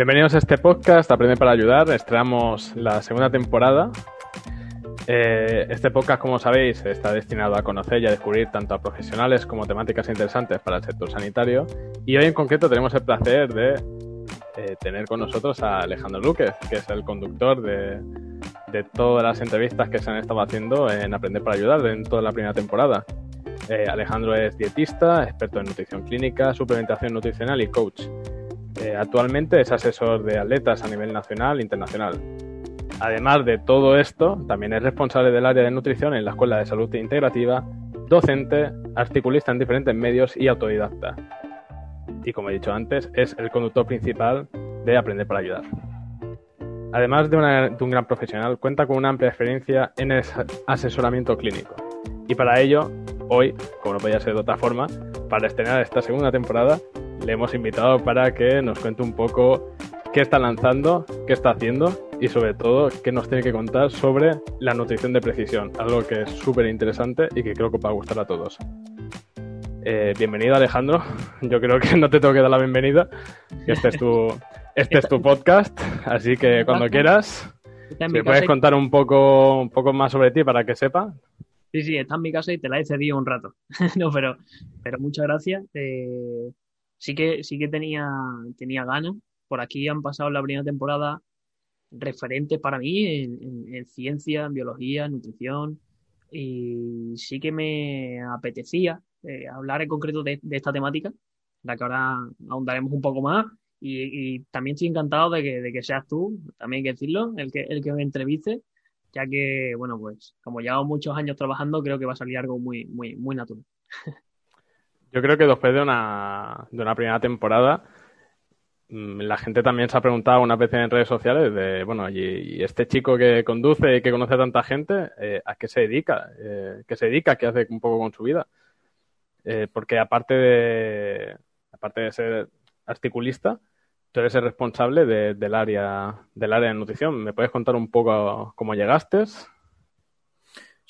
Bienvenidos a este podcast, Aprende para Ayudar. Estrenamos la segunda temporada. Eh, este podcast, como sabéis, está destinado a conocer y a descubrir tanto a profesionales como temáticas interesantes para el sector sanitario. Y hoy en concreto tenemos el placer de eh, tener con nosotros a Alejandro Luque, que es el conductor de, de, todas las entrevistas que se han estado haciendo en Aprender para Ayudar en toda la primera temporada. Eh, Alejandro es dietista, experto en nutrición clínica, suplementación nutricional y coach. Eh, actualmente es asesor de atletas a nivel nacional e internacional. Además de todo esto, también es responsable del área de nutrición en la Escuela de Salud Integrativa, docente, articulista en diferentes medios y autodidacta. Y como he dicho antes, es el conductor principal de Aprender para Ayudar. Además de, de un gran profesional, cuenta con una amplia experiencia en el asesoramiento clínico. Y para ello, hoy, como no podía ser de otra forma, para estrenar esta segunda temporada, le hemos invitado para que nos cuente un poco qué está lanzando, qué está haciendo y sobre todo qué nos tiene que contar sobre la nutrición de precisión, algo que es súper interesante y que creo que va a gustar a todos. Eh, bienvenido Alejandro, yo creo que no te tengo que dar la bienvenida, este es tu, este es tu podcast, así que cuando quieras, si puedes contar un poco, un poco más sobre ti para que sepa. Sí, sí, está en mi casa y te la he cedido un rato. no, pero, pero muchas gracias. Eh, sí que, sí que tenía, tenía ganas. Por aquí han pasado la primera temporada referentes para mí en, ciencia, en biología, nutrición. Y sí que me apetecía eh, hablar en concreto de, esta temática, la que ahora ahondaremos un poco más. Y, también estoy encantado de que, de que, seas tú, también hay que decirlo, el que, el que me entreviste, ya que, bueno, pues como llevo muchos años trabajando, creo que va a salir algo muy, muy, muy natural. Yo creo que después de una, de una primera temporada, mm, la gente también se ha preguntado una vez en redes sociales de, bueno, y, este chico que conduce y que conoce a tanta gente, eh, ¿a qué se dedica? Eh, ¿Qué se dedica? ¿Qué hace un poco con su vida? Eh, porque aparte de, aparte de ser articulista, tú eres el responsable del, área, del área de nutrición. ¿Me puedes contar un poco cómo llegaste?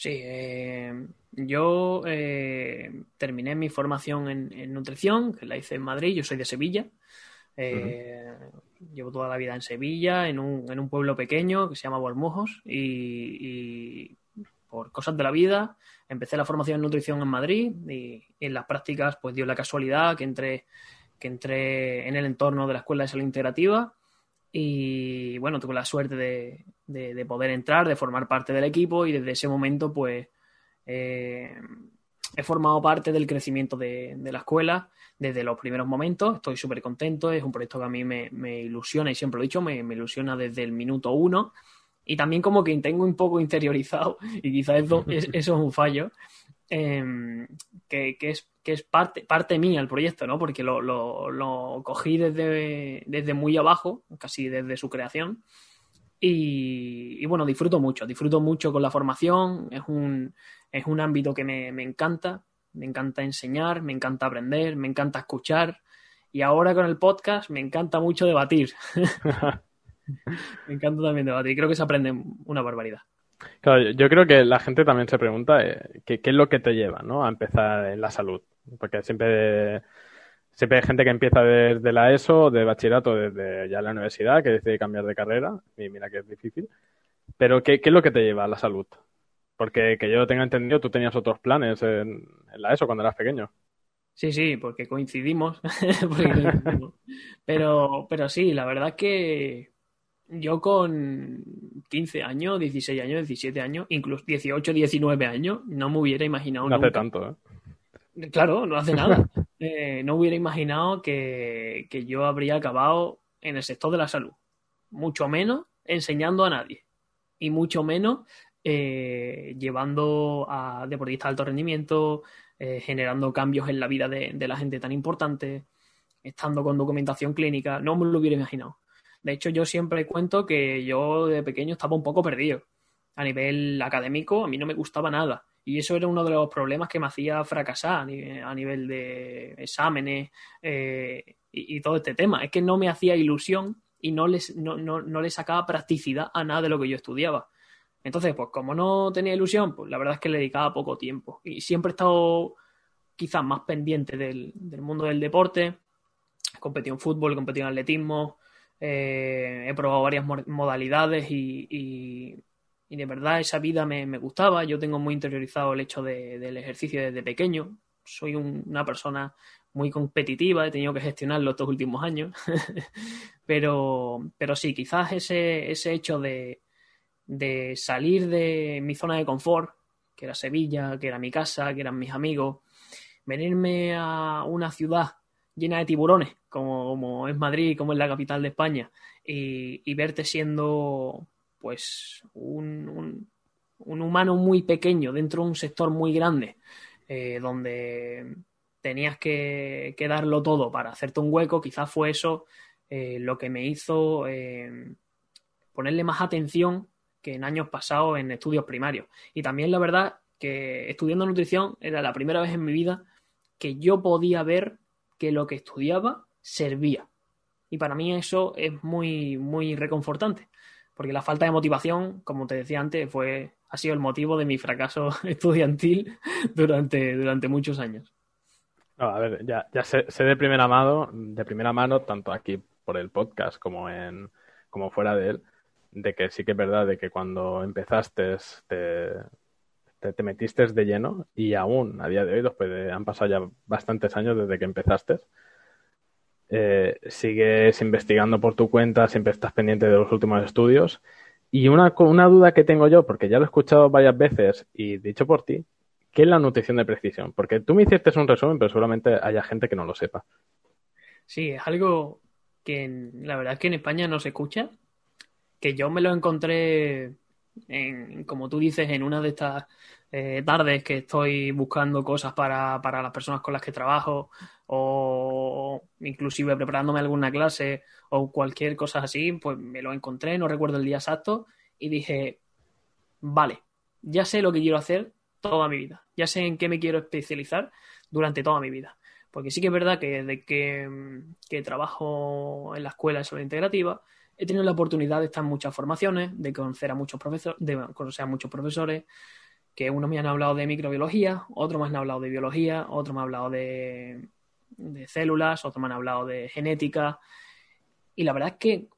Sí, yo eh, terminé mi formación en, nutrición, que la hice en Madrid, yo soy de Sevilla. Eh, llevo toda la vida en Sevilla, en un, en un pueblo pequeño que se llama Bormujos, y, por cosas de la vida empecé la formación en nutrición en Madrid y, en las prácticas pues dio la casualidad que entré, que entré en el entorno de la Escuela de Salud Integrativa y bueno, tuve la suerte de, de poder entrar, de formar parte del equipo y desde ese momento pues eh, he formado parte del crecimiento de, la escuela desde los primeros momentos. Estoy súper contento. Es un proyecto que a mí me, ilusiona y siempre lo he dicho, me, ilusiona desde el minuto uno. Y también como que tengo un poco interiorizado, y quizás eso, es, un fallo, em, que, es, que es parte, parte mía el proyecto, ¿no? Porque lo, lo, cogí desde, desde muy abajo, casi desde su creación. Y, y, bueno, disfruto mucho, disfruto mucho con la formación. Es un, es un ámbito que me, encanta, me encanta enseñar, me encanta aprender, me encanta escuchar y ahora con el podcast me encanta mucho debatir. me encanta también debatir, creo que se aprende una barbaridad. Claro, yo creo que la gente también se pregunta eh, qué, es lo que te lleva ¿no? a empezar en la salud, porque siempre siempre hay gente que empieza desde la ESO, de bachillerato, desde ya la universidad, que decide cambiar de carrera, y mira que es difícil. Pero ¿qué, ¿qué, es lo que te lleva a la salud? Porque que yo tenga entendido, tú tenías otros planes en, la ESO cuando eras pequeño. Sí, sí, porque coincidimos. Pero, pero sí, la verdad que yo con 15 años, 16 años, 17 años, incluso 18, 19 años, no me hubiera imaginado. No hace tanto, ¿eh? Claro, no hace nada. Eh, no hubiera imaginado que, que yo habría acabado en el sector de la salud. Mucho menos enseñando a nadie. Y mucho menos eh, llevando a deportistas de alto rendimiento, eh, generando cambios en la vida de, la gente tan importante, estando con documentación clínica, no me lo hubiera imaginado. De hecho, yo siempre cuento que yo de pequeño estaba un poco perdido. A nivel académico, a mí no me gustaba nada. Y eso era uno de los problemas que me hacía fracasar a nivel, de exámenes eh, y, todo este tema. Es que no me hacía ilusión y no, les, no, no, no le sacaba practicidad a nada de lo que yo estudiaba. Entonces, pues como no tenía ilusión, pues la verdad es que le dedicaba poco tiempo. Y siempre he estado quizás más pendiente del, mundo del deporte. Competí en fútbol, competí en atletismo, eh, he probado varias modalidades y, de verdad esa vida me, gustaba. Yo tengo muy interiorizado el hecho del ejercicio desde pequeño. Soy una persona muy competitiva, he tenido que gestionarlo estos últimos años. pero, pero sí, quizás ese, ese hecho de, de salir de mi zona de confort, que era Sevilla, que era mi casa, que eran mis amigos, venirme a una ciudad llena de tiburones, como, es Madrid, como es la capital de España, y, verte siendo pues un, humano muy pequeño dentro de un sector muy grande, eh, donde tenías que, darlo todo para hacerte un hueco, quizás fue eso eh, lo que me hizo eh, ponerle más atención que en años pasados en estudios primarios. Y también la verdad que estudiando nutrición era la primera vez en mi vida que yo podía ver que lo que estudiaba servía. Y para mí eso es muy, muy reconfortante, porque la falta de motivación, como te decía antes, fue, ha sido el motivo de mi fracaso estudiantil durante, durante muchos años. a ver, ya, ya sé, de primera mano, de primera mano, tanto aquí por el podcast como en, como fuera de él, de que sí que es verdad de que cuando empezaste te, te, metiste de lleno y aún a día de hoy, después han pasado ya bastantes años desde que empezaste, eh, sigues investigando por tu cuenta, siempre estás pendiente de los últimos estudios. Y una, una duda que tengo yo, porque ya lo he escuchado varias veces y dicho por ti, ¿qué es la nutrición de precisión? Porque tú me hiciste un resumen, pero seguramente haya gente que no lo sepa. Sí, es algo que la verdad es que en España no se escucha, que yo me lo encontré en, como tú dices, en una de estas eh, tardes que estoy buscando cosas para, para las personas con las que trabajo o inclusive preparándome alguna clase o cualquier cosa así, pues me lo encontré, no recuerdo el día exacto y dije, vale, ya sé lo que quiero hacer toda mi vida, ya sé en qué me quiero especializar durante toda mi vida. Porque sí que es verdad que desde que, que trabajo en la escuela de salud integrativa, he tenido la oportunidad de estar en muchas formaciones, de conocer a muchos profesores, de conocer a muchos profesores, que unos me han hablado de microbiología, otros me han hablado de biología, otros me han hablado de, células, otros me han hablado de genética. Y la verdad es que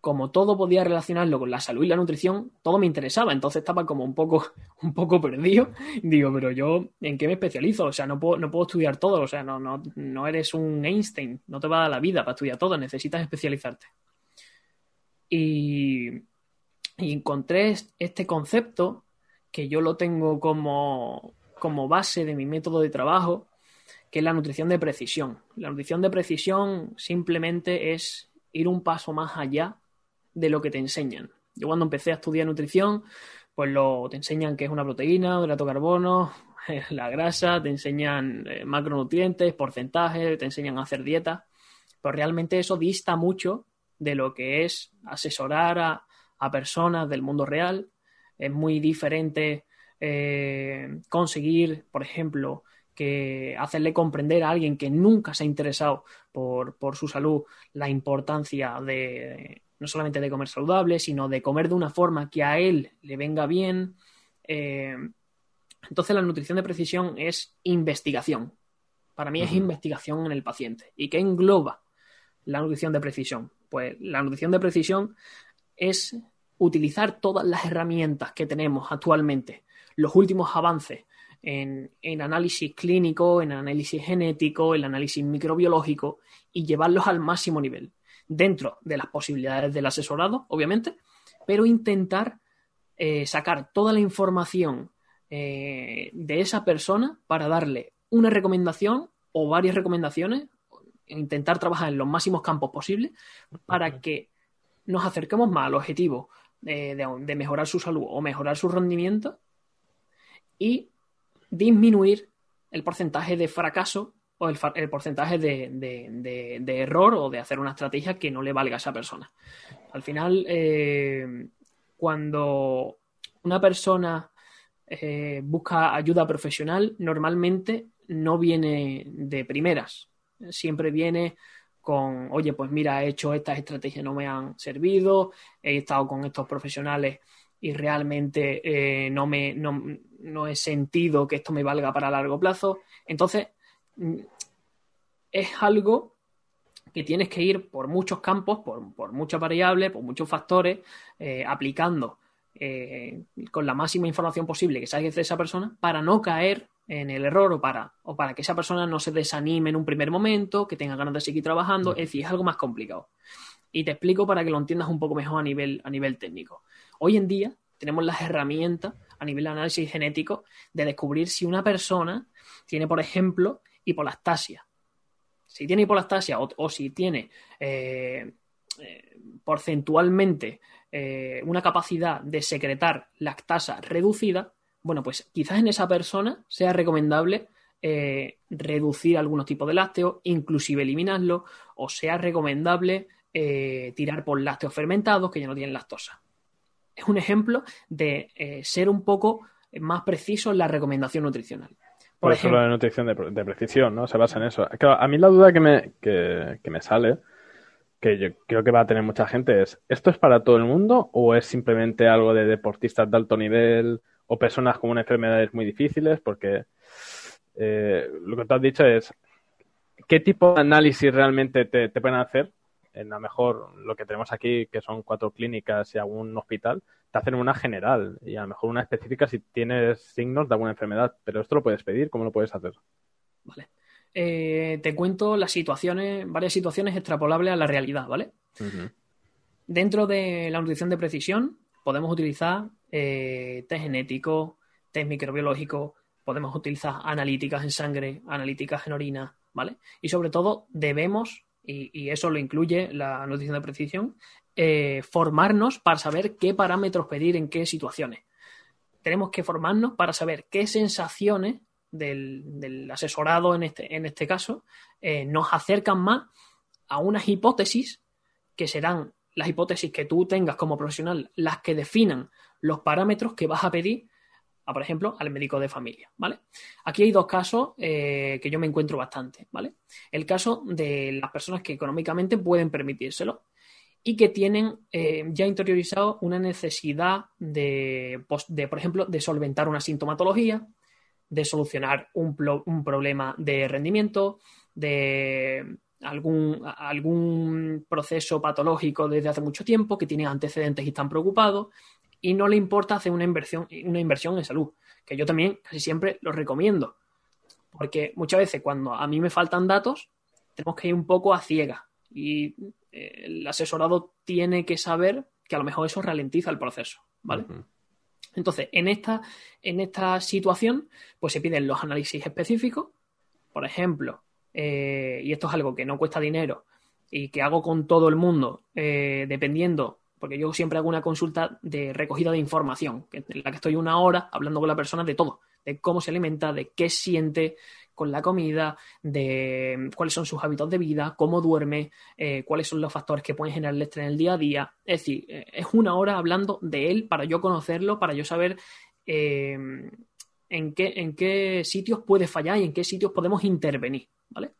como todo podía relacionarlo con la salud y la nutrición, todo me interesaba. Entonces estaba como un poco, un poco perdido. Digo, pero yo, ¿en qué me especializo? O sea, no puedo, no puedo estudiar todo. O sea, no, no, no eres un Einstein. No te va a dar la vida para estudiar todo. Necesitas especializarte. Y, encontré este concepto que yo lo tengo como, base de mi método de trabajo, que es la nutrición de precisión. La nutrición de precisión simplemente es ir un paso más allá de lo que te enseñan. Yo cuando empecé a estudiar nutrición, pues lo, te enseñan qué es una proteína, hidrato carbono, la grasa, te enseñan eh, macronutrientes, porcentajes, te enseñan a hacer dieta, pero realmente eso dista mucho de lo que es asesorar a, personas del mundo real. Es muy diferente eh, conseguir, por ejemplo, que hacerle comprender a alguien que nunca se ha interesado por, su salud la importancia de no solamente de comer saludable, sino de comer de una forma que a él le venga bien. Eh, entonces la nutrición de precisión es investigación. Para mí es investigación en el paciente. ¿Y qué engloba la nutrición de precisión? Pues la nutrición de precisión es utilizar todas las herramientas que tenemos actualmente, los últimos avances en, análisis clínico, en análisis genético, en análisis microbiológico y llevarlos al máximo nivel, dentro de las posibilidades del asesorado, obviamente, pero intentar eh, sacar toda la información eh, de esa persona para darle una recomendación o varias recomendaciones intentar trabajar en los máximos campos posibles para que nos acerquemos más al objetivo de, mejorar su salud o mejorar su rendimiento y disminuir el porcentaje de fracaso o el, porcentaje de, error o de hacer una estrategia que no le valga a esa persona. Al final, eh, cuando una persona eh, busca ayuda profesional, normalmente no viene de primeras siempre viene con, oye, pues mira, he hecho estas estrategias, no me han servido, he estado con estos profesionales y realmente eh, no, me, no, he sentido que esto me valga para largo plazo. Entonces, mm, es algo que tienes que ir por muchos campos, por, muchas variables, por muchos factores, eh, aplicando eh, con la máxima información posible que salga de esa persona para no caer en el error o para, o para que esa persona no se desanime en un primer momento, que tenga ganas de seguir trabajando. Es decir, es algo más complicado. Y te explico para que lo entiendas un poco mejor a nivel, a nivel técnico. Hoy en día tenemos las herramientas a nivel de análisis genético de descubrir si una persona tiene, por ejemplo, hipolastasia. Si tiene hipolastasia o, si tiene eh, eh, porcentualmente eh, una capacidad de secretar lactasa reducida, bueno, pues quizás en esa persona sea recomendable eh, reducir algunos tipos de lácteos, inclusive eliminarlo, o sea recomendable eh, tirar por lácteos fermentados que ya no tienen lactosa. Es un ejemplo de ser un poco más preciso en la recomendación nutricional. Por, ejemplo, la nutrición de, precisión, ¿no? Se basa en eso. Claro, a mí la duda que me, que me sale que yo creo que va a tener mucha gente es, ¿esto es para todo el mundo o es simplemente algo de deportistas de alto nivel o personas con enfermedades muy difíciles? Porque eh, lo que tú has dicho es, ¿qué tipo de análisis realmente te, pueden hacer? En a mejor lo que tenemos aquí, que son cuatro clínicas y algún hospital, te hacen una general y a lo mejor una específica si tienes signos de alguna enfermedad. Pero esto lo puedes pedir, ¿cómo lo puedes hacer? Vale. Eh, te cuento las situaciones, varias situaciones extrapolables a la realidad, ¿vale? Dentro de la nutrición de precisión podemos utilizar eh, test genético, test microbiológico, podemos utilizar analíticas en sangre, analíticas en orina, ¿vale? Y sobre todo debemos, y, eso lo incluye la nutrición de precisión, eh, formarnos para saber qué parámetros pedir en qué situaciones. Tenemos que formarnos para saber qué sensaciones del, asesorado en este, en este caso eh, nos acercan más a unas hipótesis que serán las hipótesis que tú tengas como profesional, las que definan los parámetros que vas a pedir, a, por ejemplo, al médico de familia, ¿vale? Aquí hay dos casos eh, que yo me encuentro bastante, ¿vale? El caso de las personas que económicamente pueden permitírselo y que tienen eh, ya interiorizado una necesidad de, de, por ejemplo, de solventar una sintomatología, de solucionar un, un problema de rendimiento, de algún, algún proceso patológico desde hace mucho tiempo, que tiene antecedentes y están preocupados, y no le importa hacer una inversión, una inversión en salud, que yo también casi siempre lo recomiendo, porque muchas veces cuando a mí me faltan datos, tenemos que ir un poco a ciega y eh, el asesorado tiene que saber que a lo mejor eso ralentiza el proceso, ¿vale? Entonces, en esta, en esta situación, pues se piden los análisis específicos. Por ejemplo, eh, y esto es algo que no cuesta dinero y que hago con todo el mundo, eh, dependiendo, porque yo siempre hago una consulta de recogida de información, en la que estoy una hora hablando con la persona de todo, de cómo se alimenta, de qué siente, con la comida, de cuáles son sus hábitos de vida, cómo duerme, eh, cuáles son los factores que pueden generar el estrés en el día a día. Es decir, eh, es una hora hablando de él para yo conocerlo, para yo saber en, qué, en qué sitios puede fallar y en qué sitios podemos intervenir. ¿Vale?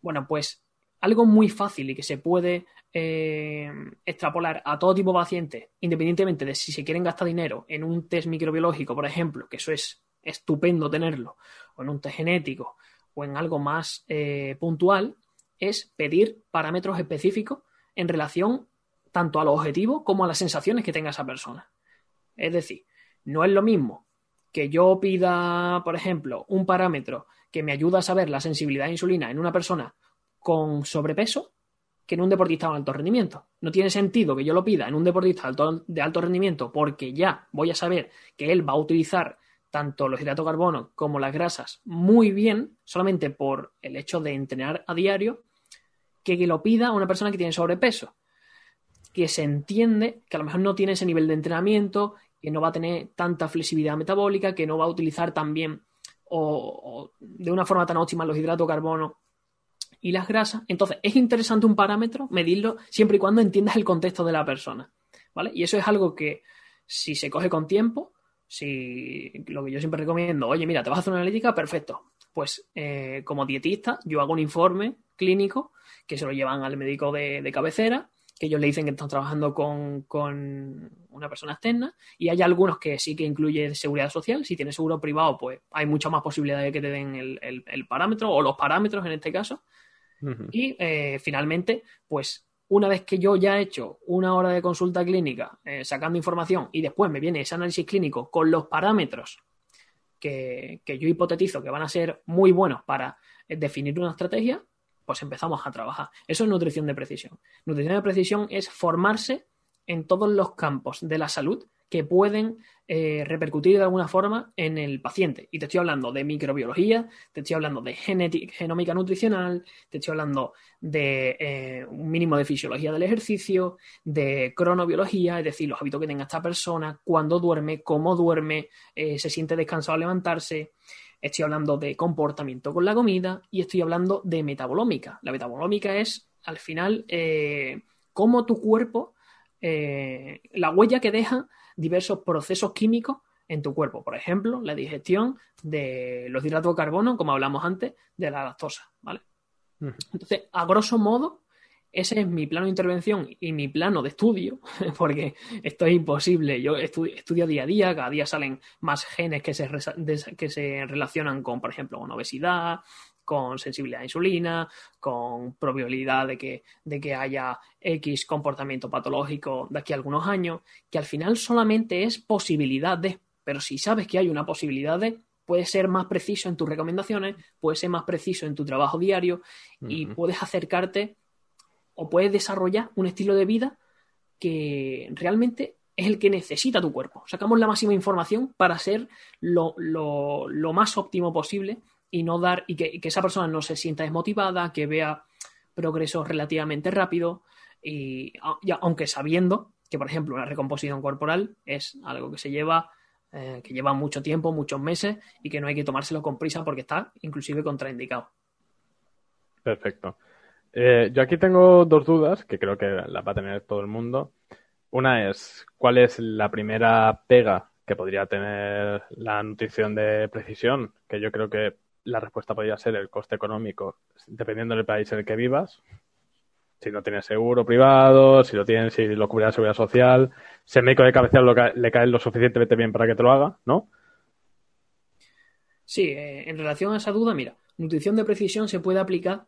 Bueno, pues algo muy fácil y que se puede extrapolar a todo tipo de pacientes, independientemente de si se quieren gastar dinero en un test microbiológico, por ejemplo, que eso es estupendo tenerlo, o en un test genético, o en algo más eh, puntual, es pedir parámetros específicos en relación tanto a los objetivos como a las sensaciones que tenga esa persona. Es decir, no es lo mismo que yo pida, por ejemplo, un parámetro que me ayuda a saber la sensibilidad a insulina en una persona con sobrepeso que en un deportista de alto rendimiento. No tiene sentido que yo lo pida en un deportista de alto rendimiento porque ya voy a saber que él va a utilizar tanto los hidratos de carbono como las grasas muy bien, solamente por el hecho de entrenar a diario, que, lo pida una persona que tiene sobrepeso, que se entiende que a lo mejor no tiene ese nivel de entrenamiento, que no va a tener tanta flexibilidad metabólica, que no va a utilizar también o, de una forma tan óptima los hidratos de carbono y las grasas. Entonces, es interesante un parámetro, medirlo siempre y cuando entiendas el contexto de la persona. ¿Vale? Y eso es algo que si se coge con tiempo, si lo que yo siempre recomiendo, oye, mira, te vas a hacer una analítica, perfecto. Pues eh, como dietista, yo hago un informe clínico que se lo llevan al médico de, cabecera, que ellos le dicen que están trabajando con, una persona externa, y hay algunos que sí que incluye seguridad social. Si tienes seguro privado, pues hay mucha más posibilidad de que te den el, parámetro o los parámetros en este caso. Y eh, finalmente, pues una vez que yo ya he hecho una hora de consulta clínica eh, sacando información y después me viene ese análisis clínico con los parámetros que, yo hipotetizo que van a ser muy buenos para eh, definir una estrategia, pues empezamos a trabajar. Eso es nutrición de precisión. Nutrición de precisión es formarse en todos los campos de la salud que pueden eh, repercutir de alguna forma en el paciente. Y te estoy hablando de microbiología, te estoy hablando de genómica nutricional, te estoy hablando de eh, un mínimo de fisiología del ejercicio, de cronobiología, es decir, los hábitos que tenga esta persona, cuándo duerme, cómo duerme, eh, se siente descansado al levantarse. Estoy hablando de comportamiento con la comida y estoy hablando de metabolómica. La metabolómica es, al final, cómo tu cuerpo, la huella que deja diversos procesos químicos en tu cuerpo. Por ejemplo, la digestión de los hidratos de carbono, como hablamos antes, de la lactosa, ¿vale? Entonces, a grosso modo, ese es mi plano de intervención y mi plano de estudio, porque esto es imposible. Yo estudio, día a día, cada día salen más genes que se, que se relacionan con, por ejemplo, con obesidad, con sensibilidad a insulina, con probabilidad de que, de que haya X comportamiento patológico de aquí a algunos años, que al final solamente es posibilidad de, pero si sabes que hay una posibilidad de, puedes ser más preciso en tus recomendaciones, puedes ser más preciso en tu trabajo diario y puedes acercarte o puedes desarrollar un estilo de vida que realmente es el que necesita tu cuerpo. Sacamos la máxima información para ser lo, más óptimo posible y no dar y que, esa persona no se sienta desmotivada, que vea progresos relativamente rápido y, aunque sabiendo que por ejemplo una recomposición corporal es algo que se lleva eh, que lleva mucho tiempo, muchos meses y que no hay que tomárselo con prisa porque está inclusive contraindicado. Perfecto. Eh, yo aquí tengo dos dudas que creo que las va a tener todo el mundo. Una es, ¿cuál es la primera pega que podría tener la nutrición de precisión? Que yo creo que la respuesta podría ser el coste económico, dependiendo del país en el que vivas. Si no tienes seguro privado, si lo tienes, si lo cubre la seguridad social, si el médico de cabecera le cae lo suficientemente bien para que te lo haga, ¿no? Sí, eh, en relación a esa duda, mira, nutrición de precisión se puede aplicar,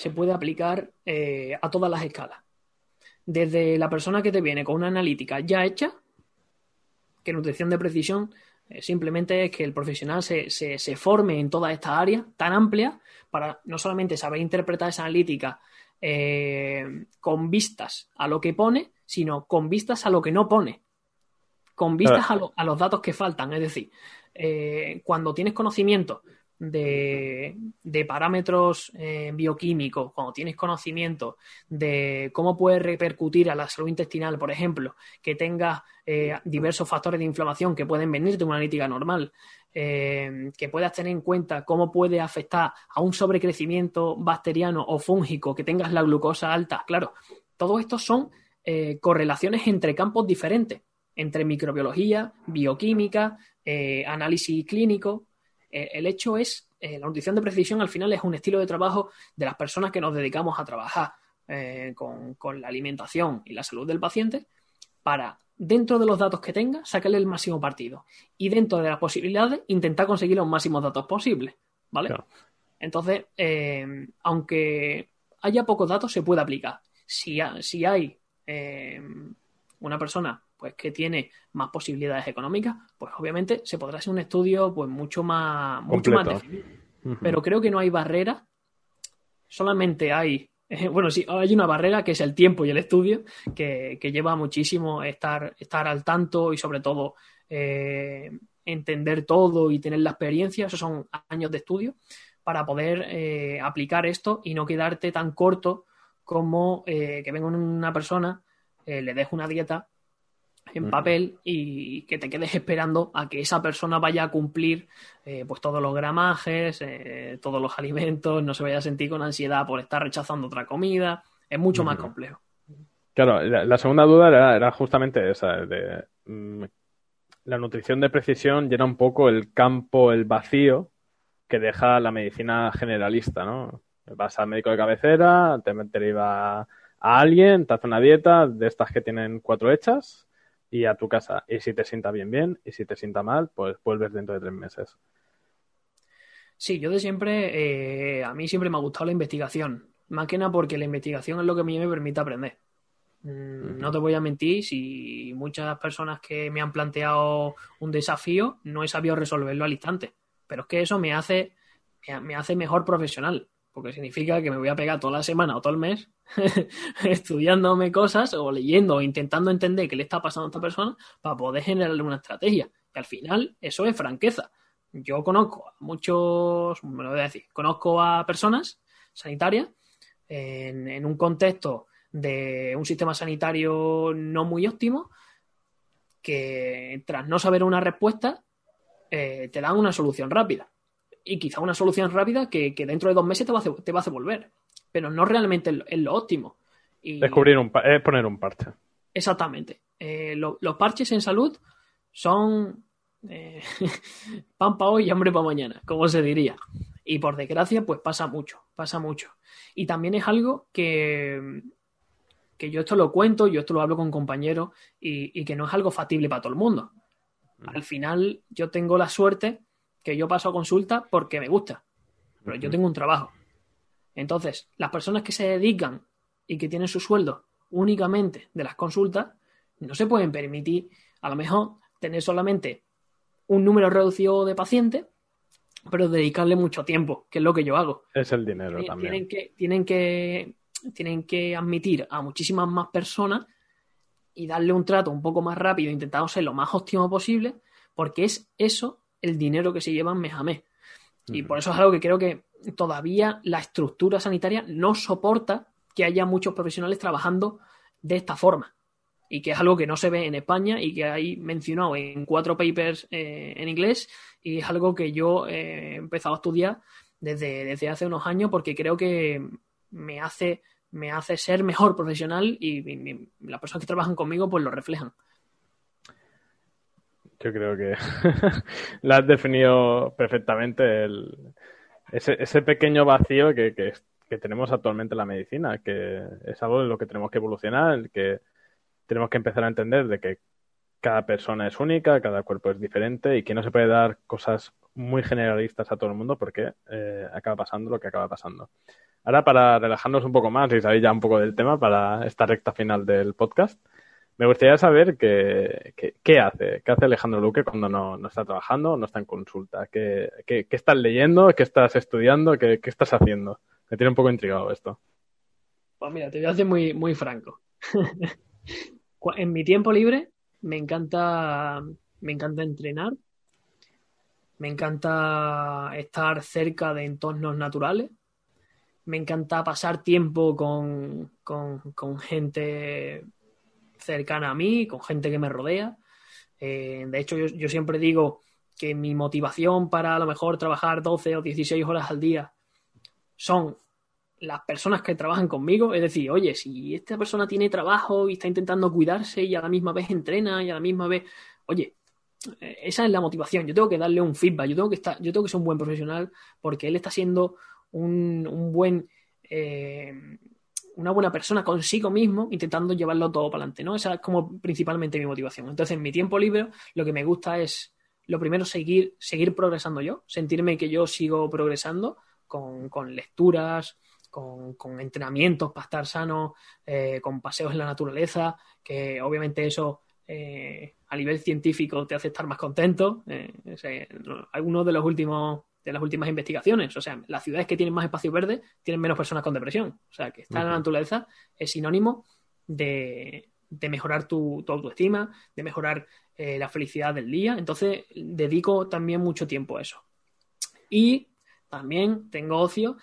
se puede aplicar eh, a todas las escalas. Desde la persona que te viene con una analítica ya hecha, que nutrición de precisión eh, simplemente es que el profesional se, se, forme en toda esta área tan amplia para no solamente saber interpretar esa analítica eh, con vistas a lo que pone, sino con vistas a lo que no pone, con vistas a, los datos que faltan. Es decir, cuando tienes conocimiento de, parámetros eh, bioquímicos, cuando tienes conocimiento de cómo puede repercutir a la salud intestinal, por ejemplo, que tengas eh, diversos factores de inflamación que pueden venir de una analítica normal, eh, que puedas tener en cuenta cómo puede afectar a un sobrecrecimiento bacteriano o fúngico, que tengas la glucosa alta, claro, todo esto son correlaciones entre campos diferentes, entre microbiología, bioquímica, análisis clínico, eh, el hecho es, eh, la nutrición de precisión al final es un estilo de trabajo de las personas que nos dedicamos a trabajar eh, con, la alimentación y la salud del paciente para, dentro de los datos que tenga, sacarle el máximo partido. Y dentro de las posibilidades, intentar conseguir los máximos datos posibles. ¿Vale? Entonces, aunque haya pocos datos, se puede aplicar. Si, si hay una persona pues que tiene más posibilidades económicas, pues obviamente se podrá hacer un estudio pues mucho más, mucho más definido. Pero creo que no hay barrera, solamente hay, bueno, sí, hay una barrera que es el tiempo y el estudio, que, lleva muchísimo estar, estar al tanto y sobre todo eh, entender todo y tener la experiencia, esos son años de estudio, para poder eh, aplicar esto y no quedarte tan corto como eh, que venga una persona, le deje una dieta en papel y que te quedes esperando a que esa persona vaya a cumplir eh, pues todos los gramajes, eh, todos los alimentos, no se vaya a sentir con ansiedad por estar rechazando otra comida. Es mucho más complejo. Claro, la, segunda duda era, justamente esa, de mm, la nutrición de precisión llena un poco el campo, el vacío que deja la medicina generalista, ¿no? Vas al médico de cabecera, te deriva a alguien, te hace una dieta de estas que tienen cuatro hechas y a tu casa. Y si te sienta bien, bien, y si te sienta mal, pues vuelves dentro de tres meses. Sí, yo de siempre, eh, a mí siempre me ha gustado la investigación. más que nada porque la investigación es lo que a mí me permite aprender. Mm, no te voy a mentir, si muchas personas que me han planteado un desafío no he sabido resolverlo al instante, pero es que eso me hace, me hace mejor profesional, porque significa que me voy a pegar toda la semana o todo el mes estudiándome cosas o leyendo o intentando entender qué le está pasando a esta persona para poder generarle una estrategia. Y al final eso es franqueza. Yo conozco a muchos, me lo voy a decir, conozco a personas sanitarias en, un contexto de un sistema sanitario no muy óptimo que tras no saber una respuesta eh, te dan una solución rápida. Y quizá una solución rápida que, dentro de dos meses te va, a hacer, te va a hacer volver. Pero no realmente es lo, óptimo. Descubrir un es poner un parche. Exactamente. Eh, los parches en salud son eh, pan para hoy y hambre para mañana, como se diría. Y por desgracia, pues pasa mucho, pasa mucho. Y también es algo que, que yo esto lo cuento, yo esto lo hablo con compañeros y, que no es algo factible para todo el mundo. Mm. Al final, yo tengo la suerte que yo paso a consulta porque me gusta, pero yo tengo un trabajo. Entonces, las personas que se dedican y que tienen su sueldo únicamente de las consultas, no se pueden permitir, a lo mejor, tener solamente un número reducido de pacientes, pero dedicarle mucho tiempo, que es lo que yo hago. Es el dinero también. Tienen que, tienen que, tienen que admitir a muchísimas más personas y darle un trato un poco más rápido, intentando ser lo más óptimo posible, porque es eso el dinero que se llevan mes a mes. Y por eso es algo que creo que todavía la estructura sanitaria no soporta que haya muchos profesionales trabajando de esta forma y que es algo que no se ve en España y que hay mencionado en cuatro papers eh, en inglés y es algo que yo he empezado a estudiar desde, desde hace unos años porque creo que me hace, me hace ser mejor profesional y, las personas que trabajan conmigo pues lo reflejan. Yo creo que la has definido perfectamente ese, ese, pequeño vacío que, que, que, tenemos actualmente en la medicina, que es algo en lo que tenemos que evolucionar, que tenemos que empezar a entender de que cada persona es única, cada cuerpo es diferente y que no se puede dar cosas muy generalistas a todo el mundo porque eh, acaba pasando lo que acaba pasando. Ahora, para relajarnos un poco más y salir ya un poco del tema para esta recta final del podcast, me gustaría saber qué, hace, qué hace Alejandro Luque cuando no, está trabajando, no está en consulta, qué, estás leyendo, qué estás estudiando, qué, estás haciendo. Me tiene un poco intrigado esto. Pues mira, te voy a hacer muy, muy franco. En mi tiempo libre me encanta, me encanta entrenar, me encanta estar cerca de entornos naturales, me encanta pasar tiempo con, gente cercana a mí, con gente que me rodea. Eh, de hecho, yo, siempre digo que mi motivación para a lo mejor trabajar 12 o 16 horas al día son las personas que trabajan conmigo, es decir, oye, si esta persona tiene trabajo y está intentando cuidarse y a la misma vez entrena y a la misma vez, oye, eh, esa es la motivación. Yo tengo que darle un feedback, yo tengo que estar, yo tengo que ser un buen profesional porque él está siendo un, buen eh, una buena persona consigo mismo, intentando llevarlo todo para adelante, ¿no? Esa es como principalmente mi motivación. Entonces, en mi tiempo libre, lo que me gusta es, lo primero, seguir, seguir progresando yo, sentirme que yo sigo progresando con, con lecturas, con, entrenamientos para estar sano, eh, con paseos en la naturaleza, que obviamente eso eh, a nivel científico te hace estar más contento. Eh, algunos de los últimos de las últimas investigaciones, o sea, las ciudades que tienen más espacio verde tienen menos personas con depresión. O sea, que estar en la naturaleza es sinónimo de, mejorar tu, autoestima, de mejorar la felicidad del día. Entonces, dedico también mucho tiempo a eso. Y también tengo ocio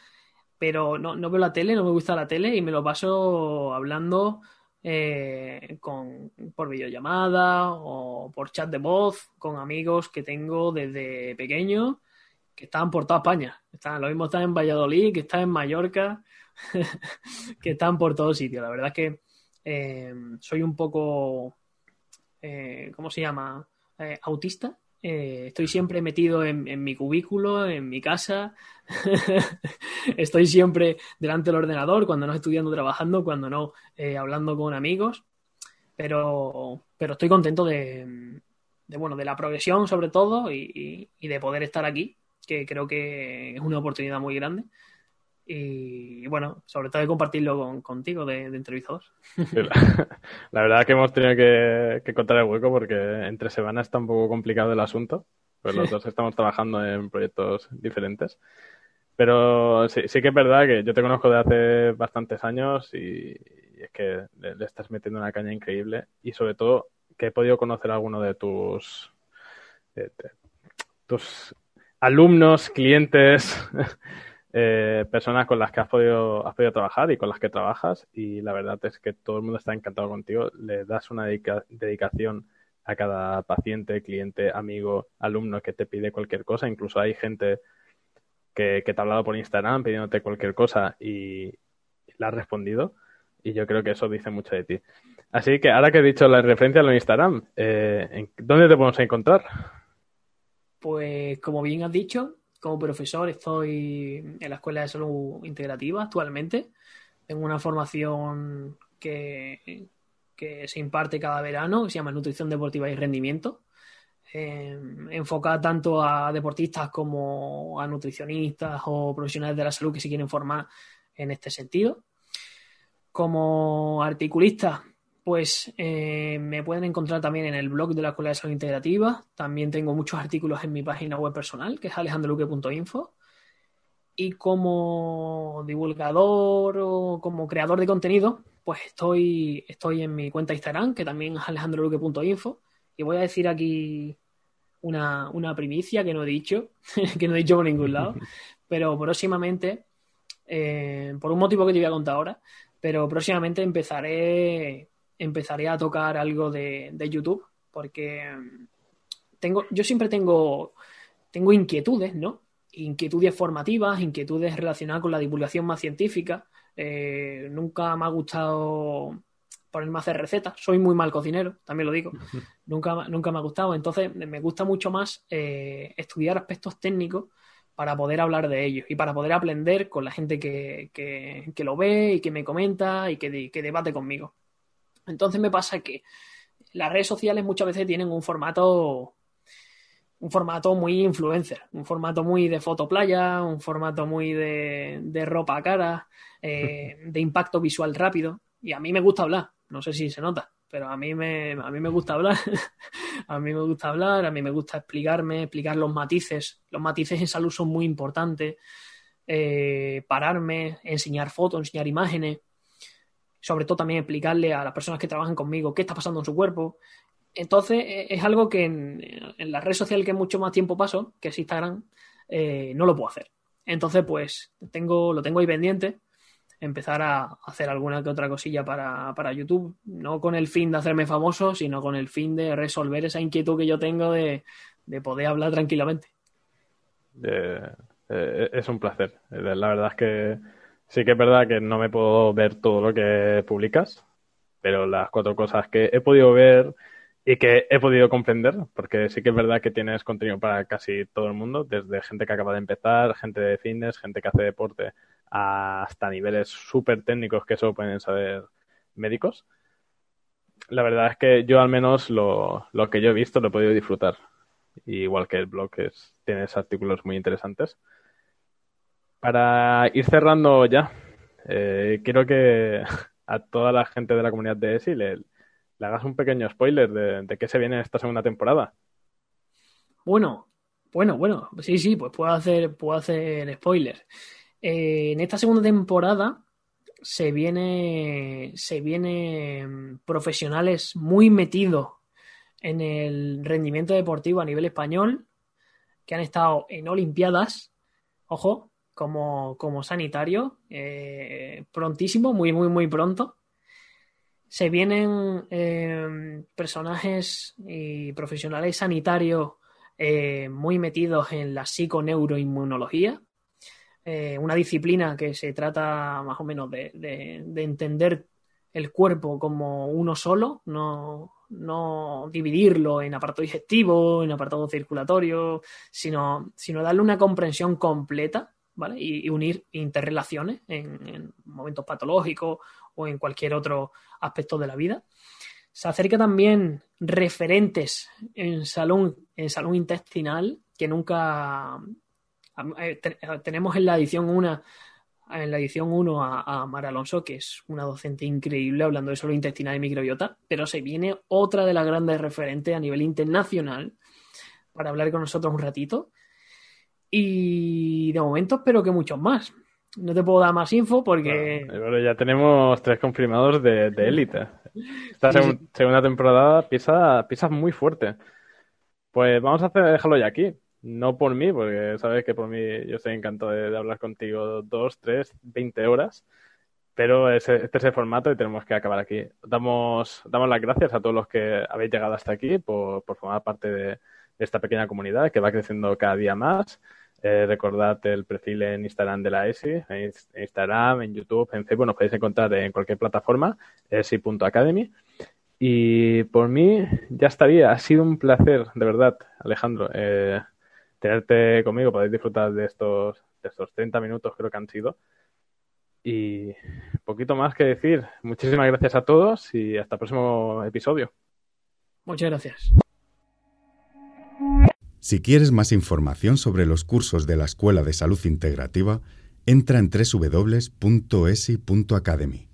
pero no, no veo la tele, no me gusta la tele y me lo paso hablando eh, con, por videollamada o por chat de voz con amigos que tengo desde pequeño que están por toda España. Están, lo mismo están en Valladolid, que están en Mallorca, que están por todos sitios. La verdad es que eh, soy un poco, eh, ¿cómo se llama? autista eh, estoy siempre metido en, mi cubículo, en mi casa. estoy siempre delante del ordenador, cuando no estudiando, trabajando, cuando no hablando con amigos. Pero, pero estoy contento de, bueno, de la progresión sobre todo y, de poder estar aquí, que creo que es una oportunidad muy grande. y, bueno, sobre todo de compartirlo contigo de, entrevistador. la, verdad es que hemos tenido que, que contar el hueco porque entre semanas está un poco complicado el asunto, pues los dos estamos trabajando en proyectos diferentes. Pero sí, sí que es verdad que yo te conozco de hace bastantes años y, es que le, estás metiendo una caña increíble y sobre todo que he podido conocer alguno de tus, tus alumnos, clientes, eh, personas con las que has podido, has podido trabajar y con las que trabajas y la verdad es que todo el mundo está encantado contigo, le das una dedicación a cada paciente, cliente, amigo, alumno que te pide cualquier cosa, incluso hay gente que, te ha hablado por Instagram pidiéndote cualquier cosa y le has respondido. Y yo creo que eso dice mucho de ti. Así que ahora que he dicho la referencia a lo Instagram, eh, ¿dónde te podemos encontrar? Pues como bien has dicho, como profesor estoy en la Escuela de Salud Integrativa actualmente. Tengo una formación que, que se imparte cada verano, que se llama Nutrición Deportiva y Rendimiento. Eh, enfocada tanto a deportistas como a nutricionistas o profesionales de la salud que se quieren formar en este sentido. Como articulista, pues eh, me pueden encontrar también en el blog de la Escuela de Salud Integrativa. También tengo muchos artículos en mi página web personal, que es alejandroluque.info. Y como divulgador o como creador de contenido, pues estoy, estoy en mi cuenta Instagram, que también es alejandroluque.info y voy a decir aquí una, primicia que no he dicho, que no he dicho por ningún lado, pero próximamente, eh, por un motivo que te voy a contar ahora, pero próximamente empezaré, empezaré a tocar algo de, YouTube, porque tengo, yo siempre tengo, tengo inquietudes, ¿no? Inquietudes formativas, inquietudes relacionadas con la divulgación más científica. Eh, nunca me ha gustado ponerme a hacer recetas. Soy muy mal cocinero, también lo digo. nunca, nunca me ha gustado. Entonces, me gusta mucho más eh, estudiar aspectos técnicos para poder hablar de ellos y para poder aprender con la gente que, que, lo ve y que me comenta y que, que debate conmigo. Entonces me pasa que las redes sociales muchas veces tienen un formato un formato muy influencer, un formato muy de foto playa, un formato muy de, de ropa cara, eh, de impacto visual rápido. Y a mí me gusta hablar. No sé si se nota, pero a mí me, a mí me gusta hablar. a mí me gusta hablar, a mí me gusta explicarme, explicar los matices. Los matices en salud son muy importantes. Eh, pararme, enseñar fotos, enseñar imágenes. Sobre todo también explicarle a las personas que trabajan conmigo qué está pasando en su cuerpo. Entonces, e, es algo que en, la red social que mucho más tiempo paso, que es Instagram, eh, no lo puedo hacer. Entonces, pues, tengo, lo tengo ahí pendiente empezar a hacer alguna que otra cosilla para, para, YouTube, no con el fin de hacerme famoso, sino con el fin de resolver esa inquietud que yo tengo de, poder hablar tranquilamente. Eh, es un placer. La verdad es que sí que es verdad que no me puedo ver todo lo que publicas, pero las cuatro cosas que he podido ver y que he podido comprender, porque sí que es verdad que tienes contenido para casi todo el mundo, desde gente que acaba de empezar, gente de fitness, gente que hace deporte, hasta niveles súper técnicos que solo pueden saber médicos. La verdad es que yo al menos lo, lo que yo he visto lo he podido disfrutar. Igual que el blog es, tienes artículos muy interesantes. Para ir cerrando ya, eh, quiero que a toda la gente de la comunidad de ESI le, hagas un pequeño spoiler de, qué se viene esta segunda temporada. Bueno, bueno, bueno, sí, sí, pues puedo hacer, puedo hacer spoiler. Eh, en esta segunda temporada se viene, se viene mm, profesionales muy metidos en el rendimiento deportivo a nivel español, que han estado en Olimpiadas, ojo, como, como sanitario, eh, prontísimo, muy, muy, muy pronto. Se vienen eh, personajes y profesionales sanitarios muy metidos en la psiconeuroinmunología, eh, una disciplina que se trata más o menos de, entender el cuerpo como uno solo, no, dividirlo en apartado digestivo, en apartado circulatorio, sino, sino darle una comprensión completa ¿vale? y, unir interrelaciones en, momentos patológicos o en cualquier otro aspecto de la vida. Se acerca también referentes en salud, en salud intestinal que nunca eh, tenemos en la edición una en la edición 1 a, a Mar Alonso, que es una docente increíble hablando de salud intestinal y microbiota, pero se viene otra de las grandes referentes a nivel internacional para hablar con nosotros un ratito. Y de momento espero que muchos más. No te puedo dar más info porque. Bueno, ya tenemos tres confirmados de élite. Esta segunda temporada pisa, pisa muy fuerte. Pues vamos a hacer, dejarlo ya aquí. No por mí, porque sabes que por mí yo estoy encantado de, hablar contigo dos, tres, veinte horas. Pero este es el formato y tenemos que acabar aquí. Damos, damos las gracias a todos los que habéis llegado hasta aquí por, formar parte de esta pequeña comunidad que va creciendo cada día más. Eh, recordad el perfil en Instagram de la ESI, en Instagram, en YouTube, en Facebook, nos podéis encontrar en cualquier plataforma, esi.academy. Y por mí ya estaría. Ha sido un placer, de verdad, Alejandro, eh, tenerte conmigo. Podéis disfrutar de estos, de estos 30 minutos, creo que han sido. Y poquito más que decir. Muchísimas gracias a todos y hasta el próximo episodio. Muchas gracias. Si quieres más información sobre los cursos de la Escuela de Salud Integrativa, entra en www.esi.academy.